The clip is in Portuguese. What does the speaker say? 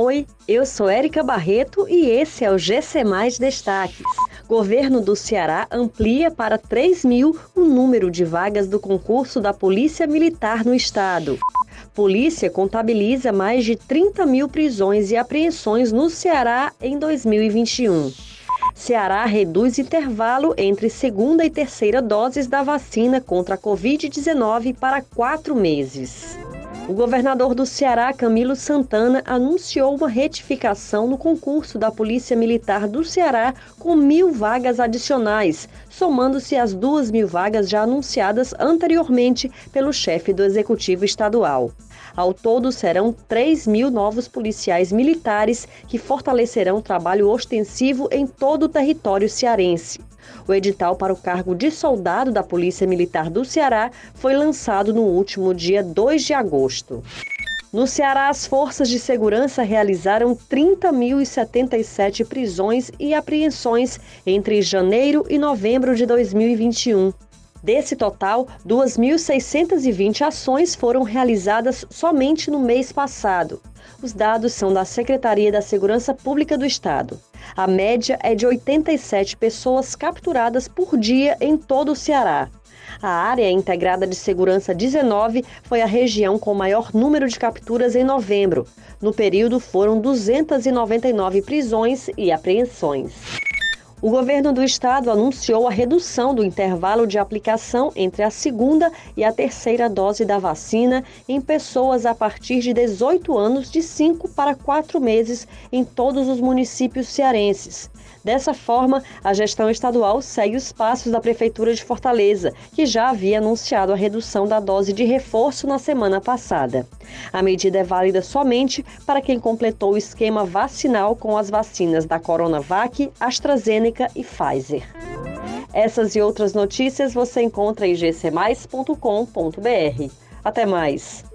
Oi, eu sou Érica Barreto e esse é o GC Mais Destaques. Governo do Ceará amplia para 3 mil o número de vagas do concurso da Polícia Militar no estado. Polícia contabiliza mais de 30 mil prisões e apreensões no Ceará em 2021. Ceará reduz intervalo entre segunda e terceira doses da vacina contra a Covid-19 para quatro meses. O governador do Ceará, Camilo Santana, anunciou uma retificação no concurso da Polícia Militar do Ceará com mil vagas adicionais, somando-se às duas mil vagas já anunciadas anteriormente pelo chefe do Executivo Estadual. Ao todo, serão 3 mil novos policiais militares que fortalecerão o trabalho ostensivo em todo o território cearense. O edital para o cargo de soldado da Polícia Militar do Ceará foi lançado no último dia 2 de agosto. No Ceará, as forças de segurança realizaram 30.077 prisões e apreensões entre janeiro e novembro de 2021. Desse total, 2.620 ações foram realizadas somente no mês passado. Os dados são da Secretaria da Segurança Pública do Estado. A média é de 87 pessoas capturadas por dia em todo o Ceará. A área integrada de segurança 19 foi a região com maior número de capturas em novembro. No período, foram 299 prisões e apreensões. O governo do estado anunciou a redução do intervalo de aplicação entre a segunda e a terceira dose da vacina em pessoas a partir de 18 anos, de 5 para 4 meses, em todos os municípios cearenses. Dessa forma, a gestão estadual segue os passos da Prefeitura de Fortaleza, que já havia anunciado a redução da dose de reforço na semana passada. A medida é válida somente para quem completou o esquema vacinal com as vacinas da Coronavac, AstraZeneca e Pfizer. Essas e outras notícias você encontra em gcmais.com.br. Até mais!